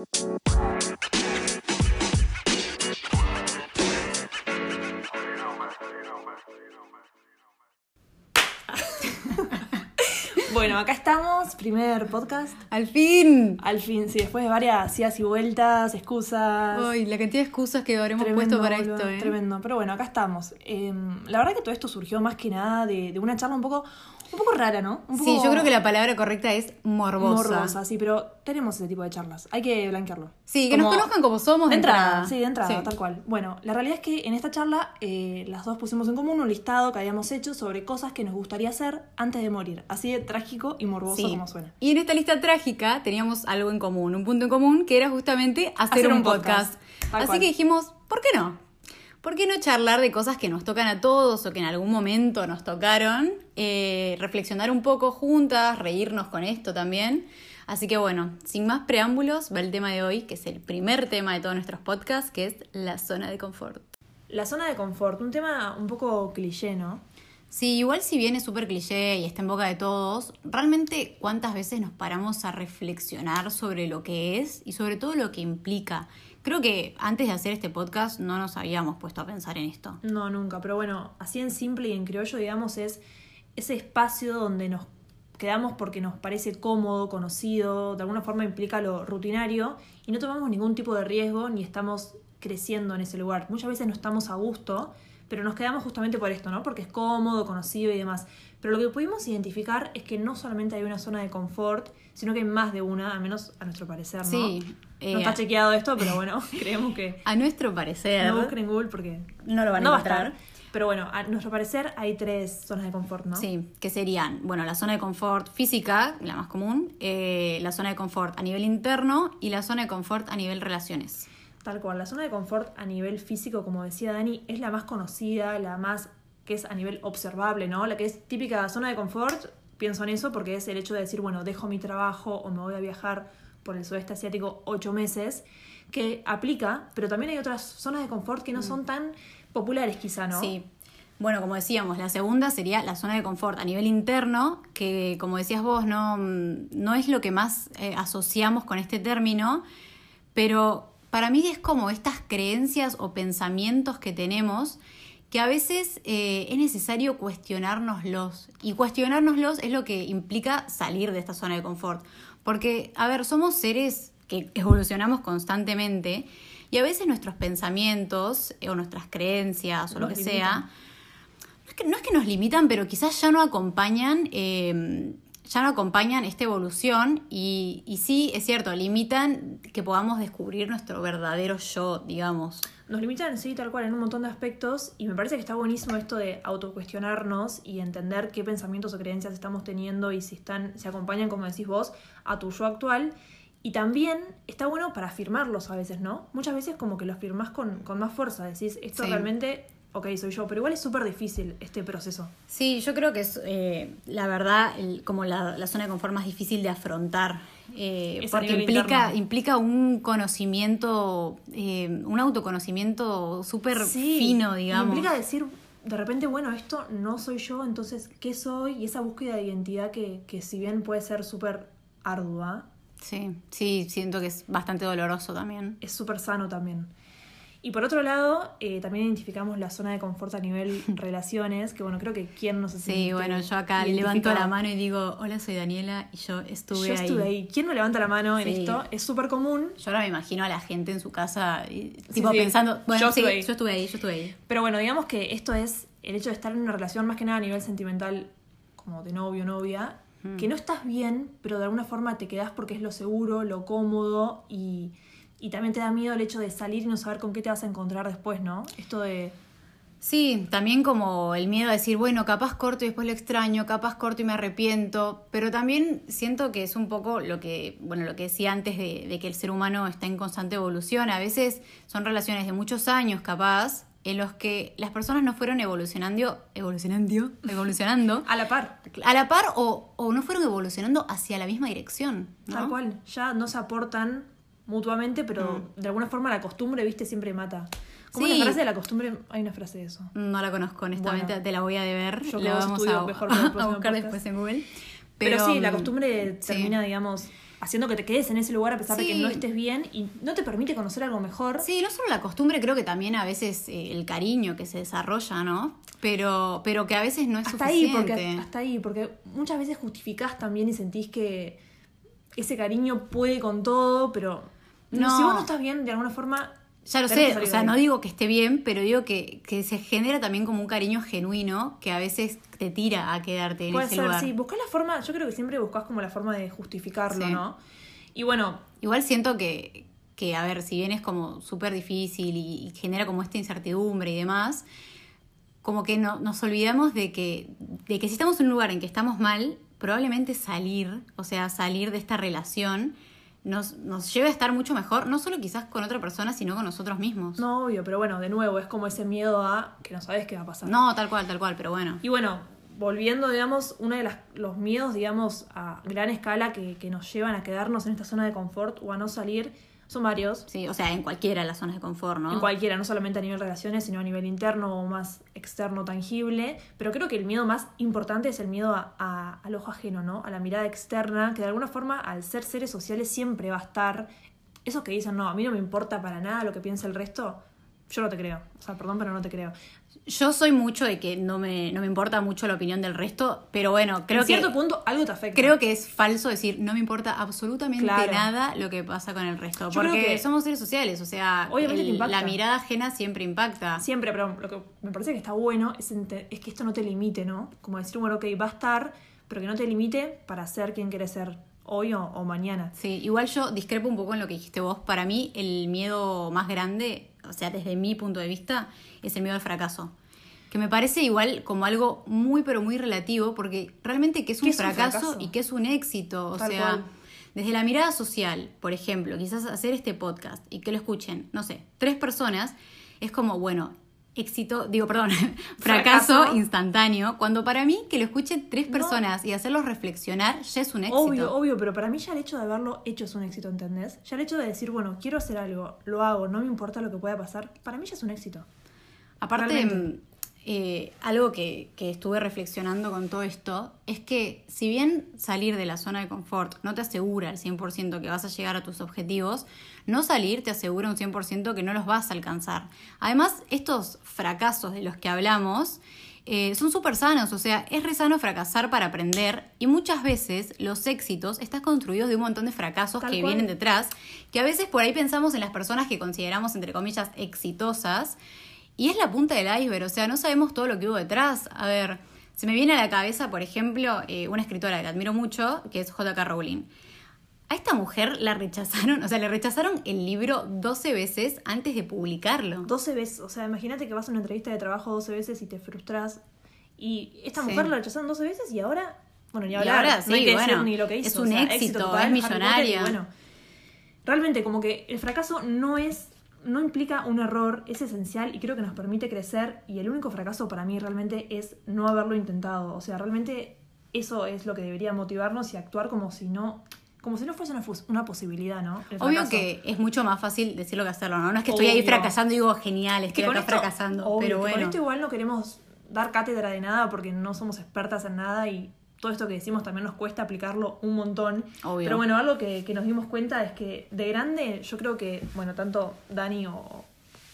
Bueno, acá estamos, primer podcast. ¡Al fin! Al fin, sí, después de varias idas y vueltas, excusas. Ay, la cantidad de excusas que habremos Tremendo, puesto para boludo, esto, ¿eh? Tremendo, pero bueno, acá estamos. Eh, la verdad que todo esto surgió más que nada de, de una charla un poco, un poco rara, ¿no? Un Sí, poco yo creo que la palabra correcta es morbosa. morbosa, sí, pero tenemos ese tipo de charlas. Hay que blanquearlo. Sí, que Como- nos conozcan como somos De entrada, sí, de entrada, Sí. tal cual. Bueno, la realidad es que en esta charla eh, las dos pusimos en común un listado que habíamos hecho sobre cosas que nos gustaría hacer antes de morir. Así de trágico y morboso Sí. como suena. Y en esta lista trágica teníamos algo en común, un punto en común, que era justamente hacer, Hacer un, un podcast. Así cual. que dijimos, ¿por qué no? ¿Por qué no charlar de cosas que nos tocan a todos o que en algún momento nos tocaron? Eh, reflexionar un poco juntas, reírnos con esto también. Así que bueno, sin más preámbulos, va el tema de hoy, que es el primer tema de todos nuestros podcasts, que es la zona de confort. La zona de confort, un tema un poco cliché, ¿no? Sí, igual si bien es súper cliché y está en boca de todos, realmente cuántas veces nos paramos a reflexionar sobre lo que es y sobre todo lo que implica. Creo que antes de hacer este podcast no nos habíamos puesto a pensar en esto. No, nunca, pero bueno, así en simple y en criollo, digamos, es ese espacio donde nos quedamos porque nos parece cómodo, conocido, de alguna forma implica lo rutinario y no tomamos ningún tipo de riesgo ni estamos creciendo en ese lugar. Muchas veces no estamos a gusto, pero nos quedamos justamente por esto, ¿no? Porque es cómodo, conocido y demás. Pero lo que pudimos identificar es que no solamente hay una zona de confort, sino que hay más de una, al menos a nuestro parecer, ¿no? Sí, eh, no está chequeado esto, pero bueno, creemos que... A nuestro parecer, No busquen en Google porque no lo van a no va a encontrar. estar. Pero bueno, a nuestro parecer hay tres zonas de confort, ¿no? Sí, que serían, bueno, la zona de confort física, la más común, eh, la zona de confort a nivel interno y la zona de confort a nivel relaciones. Tal cual. La zona de confort a nivel físico, como decía Dani, es la más conocida, la más que es a nivel observable, ¿no? La que es típica zona de confort, pienso en eso porque es el hecho de decir, bueno, dejo mi trabajo o me voy a viajar por el sudeste asiático ocho meses, que aplica, pero también hay otras zonas de confort que no son tan populares quizá, ¿no? Sí. Bueno, como decíamos, la segunda sería la zona de confort a nivel interno, que como decías vos, no, mm, no es lo que más eh, asociamos con este término, pero para mí es como estas creencias o pensamientos que tenemos que a veces eh, es necesario cuestionárnoslos. Y cuestionárnoslos es lo que implica salir de esta zona de confort. Porque, a ver, somos seres que evolucionamos constantemente y a veces nuestros pensamientos eh, o nuestras creencias o lo que limitan. sea, no es, que, no es que nos limitan, pero quizás ya no acompañan, eh, ya no acompañan esta evolución y, y sí, es cierto, limitan que podamos descubrir nuestro verdadero yo, digamos. Nos limitan, sí, tal cual, en un montón de aspectos y me parece que está buenísimo esto de autocuestionarnos y entender qué pensamientos o creencias estamos teniendo y si están, se acompañan, como decís vos, a tu yo actual. Y también está bueno para afirmarlos a veces, ¿no? Muchas veces como que los afirmás con, con más fuerza, decís, esto Sí. realmente, ok, soy yo, pero igual es súper difícil este proceso. Sí, yo creo que es, eh, la verdad, el- como la, la zona de confort más difícil de afrontar. Eh, porque implica, implica un conocimiento, eh, un autoconocimiento súper Sí, fino, digamos. Implica decir, de repente, bueno, esto no soy yo, entonces, ¿qué soy? Y esa búsqueda de identidad que, que si bien puede ser súper ardua, Sí, sí, siento que es bastante doloroso también. es súper sano también. Y por otro lado, eh, también identificamos la zona de confort a nivel relaciones, que bueno, creo que quién no se Sí, siente bueno, yo acá levanto la mano y digo, hola, soy Daniela y yo estuve Yo ahí. estuve ahí. ¿Quién no levanta la mano en Sí. esto? Es súper común, Yo ahora me imagino a la gente en su casa, y, tipo sí. pensando, bueno, Yo sí, estuve ahí. yo estuve ahí, yo estuve ahí. pero bueno, digamos que esto es el hecho de estar en una relación más que nada a nivel sentimental, como de novio, novia, Mm. que no estás bien, pero de alguna forma te quedás porque es lo seguro, lo cómodo y, y también te da miedo el hecho de salir y no saber con qué te vas a encontrar después, ¿no? Esto de... Sí, también como el miedo a decir, bueno, capaz corto y después lo extraño, capaz corto y me arrepiento, pero también siento que es un poco lo que, bueno, lo que decía antes de, de que el ser humano está en constante evolución. A veces son relaciones de muchos años, capaz, en los que las personas no fueron evolucionando, evolucionando, evolucionando A la par. a la par o, o no fueron evolucionando hacia la misma dirección. ¿no? Tal cual, ya no se aportan mutuamente, pero de alguna forma la costumbre, viste, siempre mata. Como Sí. la frase de la costumbre, hay una frase de eso. No la conozco, honestamente, Bueno. te la voy a deber. Yo la vamos estudio a, mejor a buscar podcast. después en Google. Pero, sí, la mm, costumbre sí. termina, digamos, haciendo que te quedes en ese lugar a pesar de que no estés bien y no te permite conocer algo mejor. Sí, no solo la costumbre, creo que también a veces eh, el cariño que se desarrolla, ¿no? Pero, pero que a veces no es hasta ahí, suficiente. porque hasta ahí, porque muchas veces justificás también y sentís que ese cariño puede con todo, pero no. No. si vos no estás bien, de alguna forma. Ya lo sé, o sea, no digo que esté bien, pero digo que, que se genera también como un cariño genuino que a veces te tira a quedarte en Puede ese ser, lugar. sí. Buscás la forma, yo creo que siempre buscás como la forma de justificarlo, Sí. ¿no? Y bueno, Igual siento que, que, a ver, si bien es como súper difícil y, y genera como esta incertidumbre y demás, como que no, nos olvidamos de que, de que si estamos en un lugar en que estamos mal, probablemente salir, o sea, salir de esta relación, nos, nos lleve a estar mucho mejor, no solo quizás con otra persona, sino con nosotros mismos. no obvio, pero bueno, de nuevo, es como ese miedo a que no sabes qué va a pasar. No, tal cual, tal cual, pero bueno. Y bueno, volviendo, digamos, uno de las, los miedos, digamos, a gran escala que, que nos llevan a quedarnos en esta zona de confort o a no salir, son varios. Sí, o sea, en cualquiera de las zonas de confort, ¿no? En cualquiera, no solamente a nivel relaciones, sino a nivel interno o más externo, tangible. Pero creo que el miedo más importante es el miedo a- a- al ojo ajeno, ¿no? A la mirada externa, que de alguna forma, al ser seres sociales, siempre va a estar. Esos que dicen, no, a mí no me importa para nada lo que piensa el resto, yo no te creo. O sea, perdón, pero no te creo. Yo soy mucho de que no me, no me importa mucho la opinión del resto, pero bueno, creo en cierto que... punto, algo te afecta. Creo que es falso decir no me importa absolutamente Claro. nada lo que pasa con el resto. Yo creo porque que- somos seres sociales, o sea, Obviamente que impacta. la mirada ajena siempre impacta. Siempre, pero lo que me parece que está bueno es, es que esto no te limite, ¿no? Como decir, bueno, ok, va a estar, pero que no te limite para ser quien quieres ser hoy o, o mañana. Sí, igual yo discrepo un poco en lo que dijiste vos. Para mí, el miedo más grande, o sea, desde mi punto de vista, es el miedo al fracaso. Que me parece igual como algo muy, pero muy relativo, porque realmente que es un, ¿Qué es un fracaso, y que es un éxito. O Tal sea, cual. desde la mirada social, por ejemplo, quizás hacer este podcast y que lo escuchen, no sé, tres personas, es como, bueno, éxito, digo, perdón, fracaso, Fracaso. instantáneo, cuando para mí que lo escuchen tres No. personas y hacerlos reflexionar ya es un éxito. Obvio, obvio, pero para mí ya el hecho de haberlo hecho es un éxito, ¿entendés? Ya el hecho de decir, bueno, quiero hacer algo, lo hago, no me importa lo que pueda pasar, para mí ya es un éxito. Aparte, eh, algo que, que estuve reflexionando con todo esto es que si bien salir de la zona de confort no te asegura al 100% que vas a llegar a tus objetivos, no salir te asegura un 100% que no los vas a alcanzar. Además, estos fracasos de los que hablamos eh, son súper sanos, o sea, es re sano fracasar para aprender y muchas veces los éxitos están construidos de un montón de fracasos Tal que cual. vienen detrás, que a veces por ahí pensamos en las personas que consideramos, entre comillas, exitosas, y es la punta del iceberg, o sea, no sabemos todo lo que hubo detrás. A ver, se me viene a la cabeza, por ejemplo, eh, una escritora que admiro mucho, que es J.K. Rowling. A esta mujer la rechazaron, o sea, le rechazaron el libro 12 veces antes de publicarlo. 12 veces, o sea, imagínate que vas a una entrevista de trabajo 12 veces y te frustras. Y esta Sí. mujer la rechazaron 12 veces y ahora, bueno, ni Y hablar, ahora, no hay sí, que decir ni lo que hizo. es o un sea, éxito, es y millonaria. bueno, realmente como que el fracaso no es no implica un error, es esencial y creo que nos permite crecer y el único fracaso para mí realmente es no haberlo intentado, o sea, realmente eso es lo que debería motivarnos y actuar como si no como si no fuese una, posibilidad, ¿no? Obvio que es mucho más fácil decirlo que hacerlo, ¿no? No es que estoy ahí fracasando y digo, genial, estoy que acá esto, fracasando. obvio, pero bueno. con esto igual no queremos dar cátedra de nada porque no somos expertas en nada y todo esto que decimos también nos cuesta aplicarlo un montón. Obvio. Pero bueno, algo que, que nos dimos cuenta es que de grande yo creo que, bueno, tanto Dani o,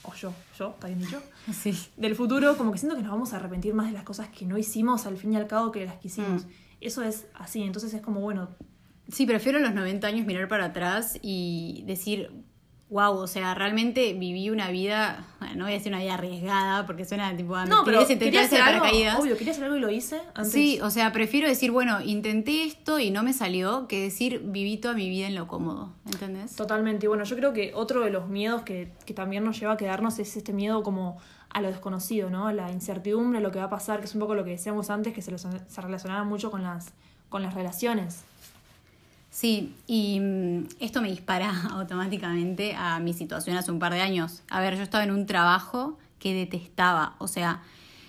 o yo, yo, está bien dicho, Sí. del futuro como que siento que nos vamos a arrepentir más de las cosas que no hicimos al fin y al cabo que las que hicimos. Mm. Eso es así, entonces es como, bueno, Sí, prefiero a los 90 años mirar para atrás y decir, wow, o sea, realmente viví una vida, bueno, no voy a decir una vida arriesgada porque suena tipo, me no, pero quería hacer algo, paracaídas. obvio, quería hacer algo y lo hice antes. Sí, o sea, prefiero decir, bueno, intenté esto y no me salió, que decir, viví toda mi vida en lo cómodo, ¿entendés? Totalmente. Y bueno, yo creo que otro de los miedos que, que también nos lleva a quedarnos es este miedo como a lo desconocido, ¿no? A la incertidumbre, a lo que va a pasar, que es un poco lo que decíamos antes, que se, lo- se relacionaba mucho con las, con las relaciones. Sí, y mm, esto me dispara automáticamente a mi situación hace un par de años. A ver, yo estaba en un trabajo que detestaba, o sea,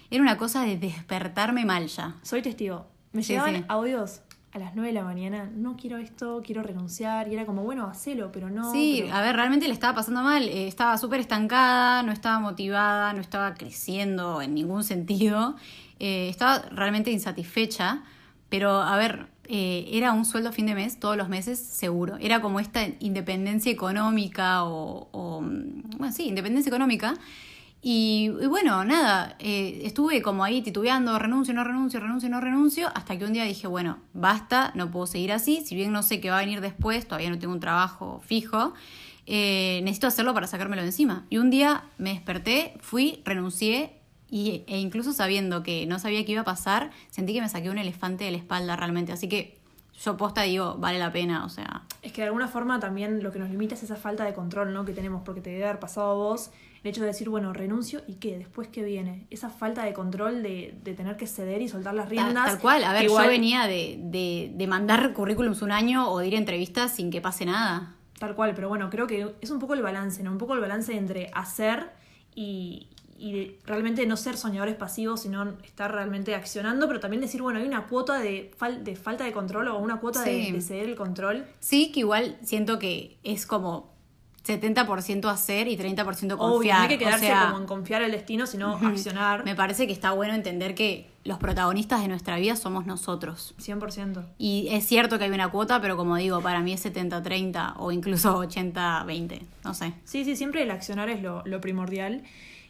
era una cosa de despertarme mal ya. Soy testigo. Me Sí, llegaban sí. audios a las 9 de la mañana, no quiero esto, quiero renunciar, y era como, bueno, hacelo, pero no. sí, pero- a ver, realmente le estaba pasando mal, eh, estaba súper estancada, no estaba motivada, no estaba creciendo en ningún sentido, eh, estaba realmente insatisfecha, pero a ver, eh, era un sueldo a fin de mes todos los meses seguro. Era como esta independencia económica o, o bueno, sí, independencia económica. Y, y bueno, nada, eh, estuve como ahí titubeando, renuncio, no renuncio, renuncio, no renuncio, hasta que un día dije, bueno, basta, no puedo seguir así, si bien no sé qué va a venir después, todavía no tengo un trabajo fijo, eh, necesito hacerlo para sacármelo de encima. Y un día me desperté, fui, renuncié y, e incluso sabiendo que no sabía qué iba a pasar, sentí que me saqué un elefante de la espalda realmente. Así que yo posta digo, vale la pena, o sea. Es que de alguna forma también lo que nos limita es esa falta de control ¿no? que tenemos, porque te debe haber pasado a vos el hecho de decir, bueno, renuncio y qué, después qué viene. Esa falta de control de, de tener que ceder y soltar las Tal, riendas. tal cual, a ver, Igual- yo venía de, de, de mandar currículums un año o de ir a entrevistas sin que pase nada. Tal cual, pero bueno, creo que es un poco el balance, ¿no? Un poco el balance entre hacer y, y realmente no ser soñadores pasivos, sino estar realmente accionando, pero también decir, bueno, hay una cuota de, fal- de falta de control o una cuota de, Sí. de ceder el control. Sí, que igual siento que es como 70% hacer y 30% confiar. Obvio, no hay que o quedarse sea, como en confiar el destino, sino accionar Me parece que está bueno entender que los protagonistas de nuestra vida somos nosotros. 100%. Y es cierto que hay una cuota, pero como digo, para mí es 70-30 o incluso 80-20, no sé. Sí, sí, siempre el accionar es lo, lo primordial.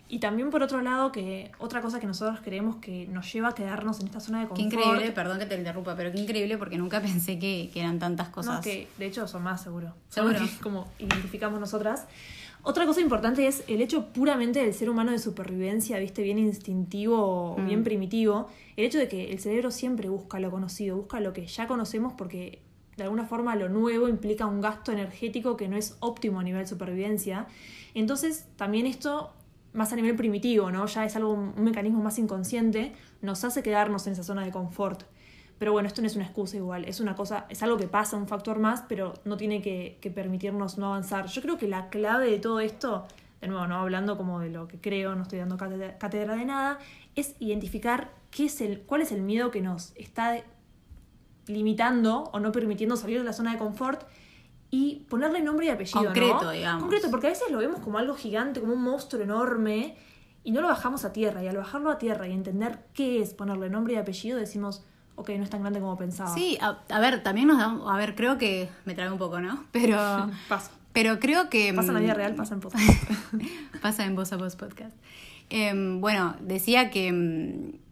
Y también por otro lado, que otra cosa que nosotros creemos que nos lleva a quedarnos en esta zona de Qué confort. increíble, perdón que te interrumpa, pero qué increíble porque nunca pensé que, que eran tantas No, cosas. que de hecho son más seguro. Seguro. Como identificamos nosotras. Otra cosa importante es el hecho puramente del ser humano de supervivencia, viste, bien instintivo, Mm. bien primitivo. El hecho de que el cerebro siempre busca lo conocido, busca lo que ya conocemos porque de alguna forma lo nuevo implica un gasto energético que no es óptimo a nivel supervivencia. Entonces, también esto, más a nivel primitivo, ¿no? Ya es algo, un mecanismo más inconsciente, nos hace quedarnos en esa zona de confort. Pero bueno, esto no es una excusa igual, es una cosa, es algo que pasa, un factor más, pero no tiene que, permitirnos no avanzar. Yo creo que la clave de todo esto, de nuevo, no hablando como de lo que creo, no estoy dando cátedra, cátedra de nada, es identificar qué es el, cuál es el miedo que nos está limitando o no permitiendo salir de la zona de confort y ponerle nombre y apellido. ¿no? Concreto, digamos. Concreto, porque a veces lo vemos como algo gigante, como un monstruo enorme, y no lo bajamos a tierra. Y al bajarlo a tierra y entender qué es ponerle nombre y apellido, decimos, ok, no es tan grande como pensaba. Sí, a, a ver, también nos da, a ver, creo que me trae un poco, ¿no? Pero, Pasa. pero creo que... Pasa en la mm, vida real, pasa en podcast. Pasa en Voz a Voz Podcast. Em, bueno, decía que, mm,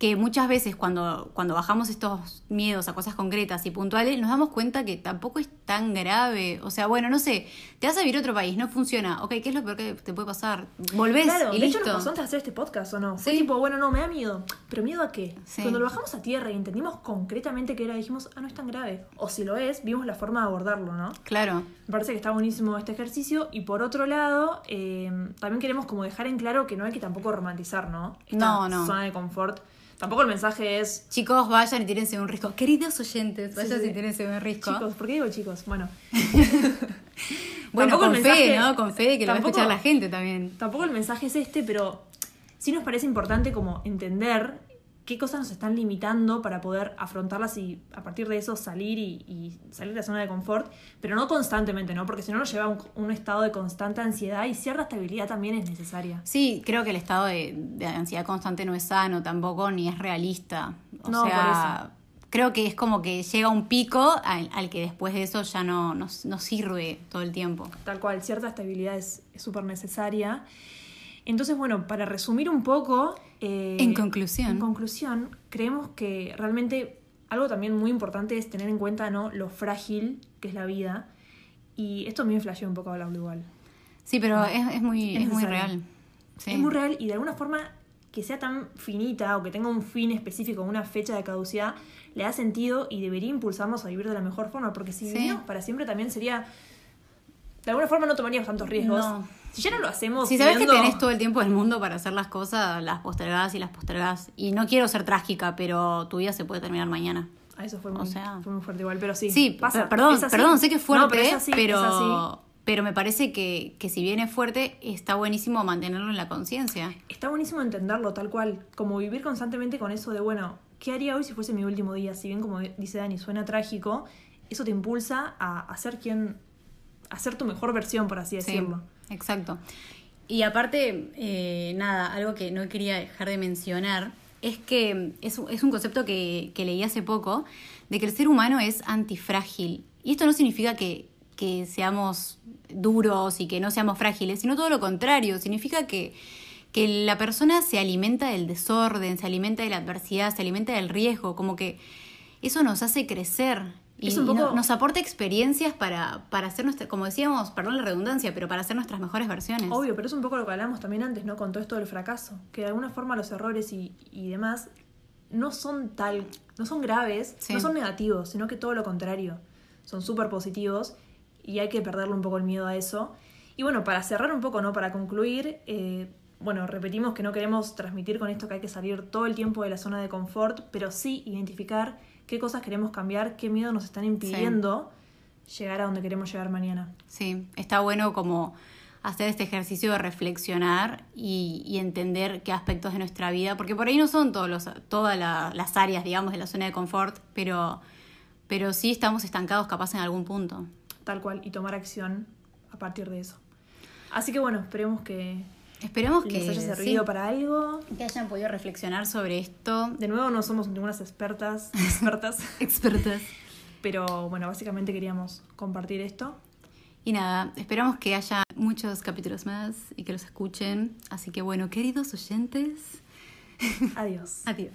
que muchas veces cuando, cuando bajamos estos miedos a cosas concretas y puntuales, nos damos cuenta que tampoco es tan grave. O sea, bueno, no sé, te vas a vivir a otro país, no funciona. Ok, ¿qué es lo peor que te puede pasar? Volvés Claro, y de listo. hecho nos pasó antes de hacer este podcast, ¿o no? Fue Sí. tipo, bueno, no, me da miedo. ¿Pero miedo a qué? Sí. Cuando lo bajamos a tierra y entendimos concretamente qué era, dijimos, ah, no es tan grave. O si lo es, vimos la forma de abordarlo, ¿no? Claro. Me parece que está buenísimo este ejercicio. Y por otro lado, eh, también queremos como dejar en claro que no hay que tampoco romantizar, ¿no? Esta No, no. zona de confort. Tampoco el mensaje es, Chicos, vayan y tírense un risco. Queridos oyentes, vayan sí. y tírense un risco. chicos, ¿por qué digo chicos? Bueno. bueno, Tampoco con el fe, ¿no? Con fe de que lo va a tampoco- escuchar la gente también. Tampoco el mensaje es este, pero sí nos parece importante como entender qué cosas nos están limitando para poder afrontarlas y a partir de eso salir y, y salir de la zona de confort, pero no constantemente, ¿no? Porque si no nos lleva a un, un estado de constante ansiedad y cierta estabilidad también es necesaria. Sí, creo que el estado de, de ansiedad constante no es sano tampoco, ni es realista. O No, sea, creo que es como que llega un pico al, al que después de eso ya no, no, no sirve todo el tiempo. Tal cual, cierta estabilidad es es súper necesaria. Entonces, bueno, para resumir un poco... eh, En conclusión. En conclusión, creemos que realmente algo también muy importante es tener en cuenta ¿no? lo frágil que es la vida. Y esto a mí me flasheó un poco hablarlo igual. Sí, pero es, es muy, Es es muy real. Sí. Es muy real y de alguna forma que sea tan finita o que tenga un fin específico, una fecha de caducidad, le da sentido y debería impulsarnos a vivir de la mejor forma. Porque si Sí. vivimos para siempre también sería... De alguna forma no tomaríamos tantos riesgos. No. Si ya no lo hacemos... Si sabes viendo- que tenés todo el tiempo del mundo para hacer las cosas, las postergás y las postergás. Y no quiero ser trágica, pero tu vida se puede terminar mañana. Ah, eso fue O muy, sea- fue muy fuerte igual, pero sí. Sí, pasa. per- perdón, perdón, sé que es fuerte, No, pero es así, pero, es así. pero me parece que, que si bien es fuerte, está buenísimo mantenerlo en la conciencia. Está buenísimo entenderlo tal cual, como vivir constantemente con eso de, bueno, ¿qué haría hoy si fuese mi último día? Si bien, como dice Dani, suena trágico, eso te impulsa a, a ser quien, a ser tu mejor versión, por así Sí, decirlo. exacto. Y aparte, eh, nada, algo que no quería dejar de mencionar es que es, es un concepto que, que leí hace poco, de que el ser humano es antifrágil. Y esto no significa que, que seamos duros y que no seamos frágiles, sino todo lo contrario, significa que, que la persona se alimenta del desorden, se alimenta de la adversidad, se alimenta del riesgo, como que eso nos hace crecer y, Es un y poco- no- nos aporta experiencias para, para hacer nuestra, como decíamos, perdón la redundancia, pero para hacer nuestras mejores versiones. Obvio, pero es un poco lo que hablamos también antes, ¿no? Con todo esto del fracaso. Que de alguna forma los errores y, y demás no son tal, no son graves, Sí. no son negativos, sino que todo lo contrario. Son súper positivos y hay que perderle un poco el miedo a eso. Y bueno, para cerrar un poco, ¿no? Para concluir, eh, bueno, repetimos que no queremos transmitir con esto que hay que salir todo el tiempo de la zona de confort, pero sí identificar qué cosas queremos cambiar, qué miedo nos están impidiendo llegar a donde queremos llegar mañana. Sí, está bueno como hacer este ejercicio de reflexionar y, y entender qué aspectos de nuestra vida, porque por ahí no son todos los, todas la- las áreas, digamos, de la zona de confort, pero, pero sí estamos estancados capaz en algún punto. tal cual y tomar acción a partir de eso. Así que bueno, esperemos que Esperemos les que, haya servido sí, para algo. que hayan podido reflexionar sobre esto. De nuevo no somos ningunas expertas, expertas, Expertas. pero bueno, básicamente queríamos compartir esto. Y nada, esperamos que haya muchos capítulos más y que los escuchen. Así que bueno, queridos oyentes, Adiós. adiós.